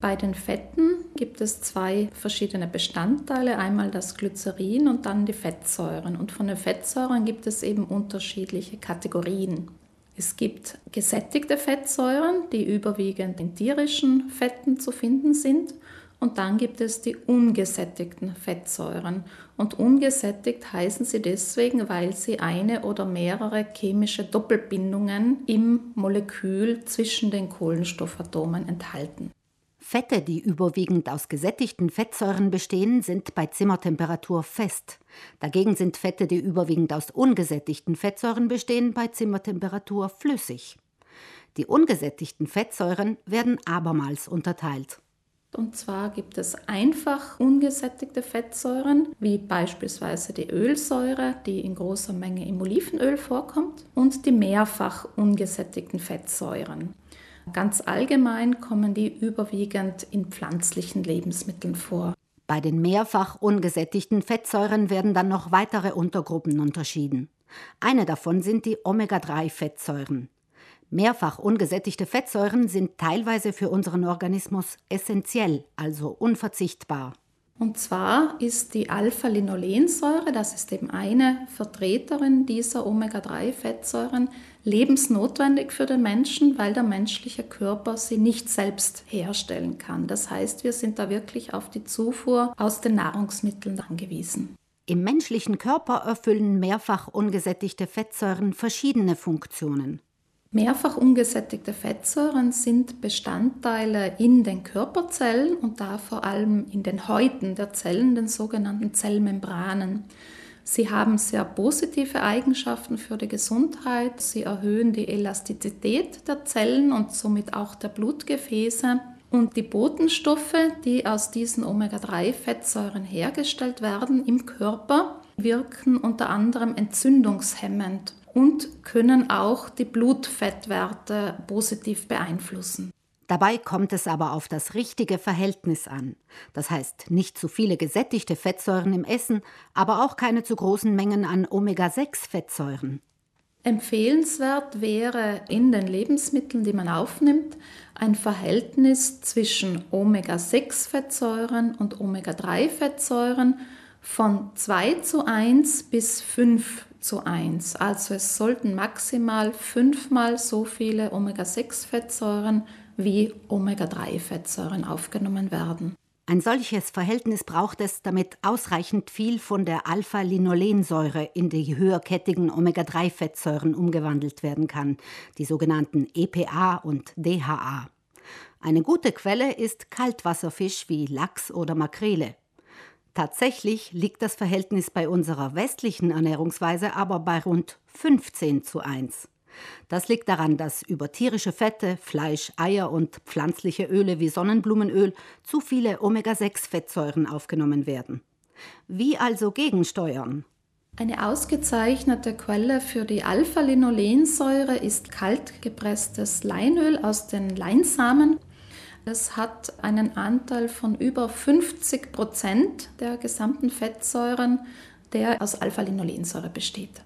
Bei den Fetten gibt es zwei verschiedene Bestandteile, einmal das Glycerin und dann die Fettsäuren. Und von den Fettsäuren gibt es eben unterschiedliche Kategorien. Es gibt gesättigte Fettsäuren, die überwiegend in tierischen Fetten zu finden sind. Und dann gibt es die ungesättigten Fettsäuren. Und ungesättigt heißen sie deswegen, weil sie eine oder mehrere chemische Doppelbindungen im Molekül zwischen den Kohlenstoffatomen enthalten. Fette, die überwiegend aus gesättigten Fettsäuren bestehen, sind bei Zimmertemperatur fest. Dagegen sind Fette, die überwiegend aus ungesättigten Fettsäuren bestehen, bei Zimmertemperatur flüssig. Die ungesättigten Fettsäuren werden abermals unterteilt. Und zwar gibt es einfach ungesättigte Fettsäuren, wie beispielsweise die Ölsäure, die in großer Menge im Olivenöl vorkommt, und die mehrfach ungesättigten Fettsäuren. Ganz allgemein kommen die überwiegend in pflanzlichen Lebensmitteln vor. Bei den mehrfach ungesättigten Fettsäuren werden dann noch weitere Untergruppen unterschieden. Eine davon sind die Omega-3-Fettsäuren. Mehrfach ungesättigte Fettsäuren sind teilweise für unseren Organismus essentiell, also unverzichtbar. Und zwar ist die Alpha-Linolensäure, das ist eben eine Vertreterin dieser Omega-3-Fettsäuren, lebensnotwendig für den Menschen, weil der menschliche Körper sie nicht selbst herstellen kann. Das heißt, wir sind da wirklich auf die Zufuhr aus den Nahrungsmitteln angewiesen. Im menschlichen Körper erfüllen mehrfach ungesättigte Fettsäuren verschiedene Funktionen. Mehrfach ungesättigte Fettsäuren sind Bestandteile in den Körperzellen und da vor allem in den Häuten der Zellen, den sogenannten Zellmembranen. Sie haben sehr positive Eigenschaften für die Gesundheit. Sie erhöhen die Elastizität der Zellen und somit auch der Blutgefäße. Und die Botenstoffe, die aus diesen Omega-3-Fettsäuren hergestellt werden im Körper, wirken unter anderem entzündungshemmend und können auch die Blutfettwerte positiv beeinflussen. Dabei kommt es aber auf das richtige Verhältnis an. Das heißt, nicht zu viele gesättigte Fettsäuren im Essen, aber auch keine zu großen Mengen an Omega-6-Fettsäuren. Empfehlenswert wäre in den Lebensmitteln, die man aufnimmt, ein Verhältnis zwischen Omega-6-Fettsäuren und Omega-3-Fettsäuren von 2 zu 1 bis 5 zu 1. Also es sollten maximal fünfmal so viele Omega-6-Fettsäuren wie Omega-3-Fettsäuren aufgenommen werden. Ein solches Verhältnis braucht es, damit ausreichend viel von der Alpha-Linolensäure in die höherkettigen Omega-3-Fettsäuren umgewandelt werden kann, die sogenannten EPA und DHA. Eine gute Quelle ist Kaltwasserfisch wie Lachs oder Makrele. Tatsächlich liegt das Verhältnis bei unserer westlichen Ernährungsweise aber bei rund 15 zu 1. Das liegt daran, dass über tierische Fette, Fleisch, Eier und pflanzliche Öle wie Sonnenblumenöl zu viele Omega-6-Fettsäuren aufgenommen werden. Wie also gegensteuern? Eine ausgezeichnete Quelle für die Alpha-Linolensäure ist kaltgepresstes Leinöl aus den Leinsamen. Es hat einen Anteil von über 50 Prozent der gesamten Fettsäuren, der aus Alpha-Linolensäure besteht.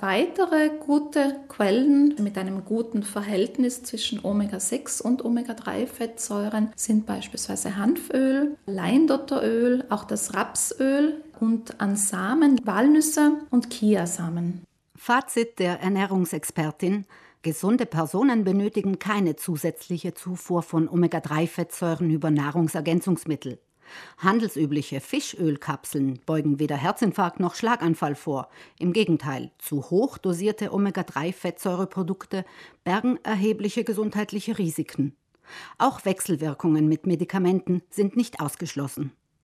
Weitere gute Quellen mit einem guten Verhältnis zwischen Omega-6 und Omega-3-Fettsäuren sind beispielsweise Hanföl, Leindotteröl, auch das Rapsöl und an Samen, Walnüsse und Chiasamen. Fazit der Ernährungsexpertin Gesunde Personen benötigen keine zusätzliche Zufuhr von Omega-3-Fettsäuren über Nahrungsergänzungsmittel. Handelsübliche Fischölkapseln beugen weder Herzinfarkt noch Schlaganfall vor. Im Gegenteil, zu hoch dosierte Omega-3-Fettsäureprodukte bergen erhebliche gesundheitliche Risiken. Auch Wechselwirkungen mit Medikamenten sind nicht ausgeschlossen.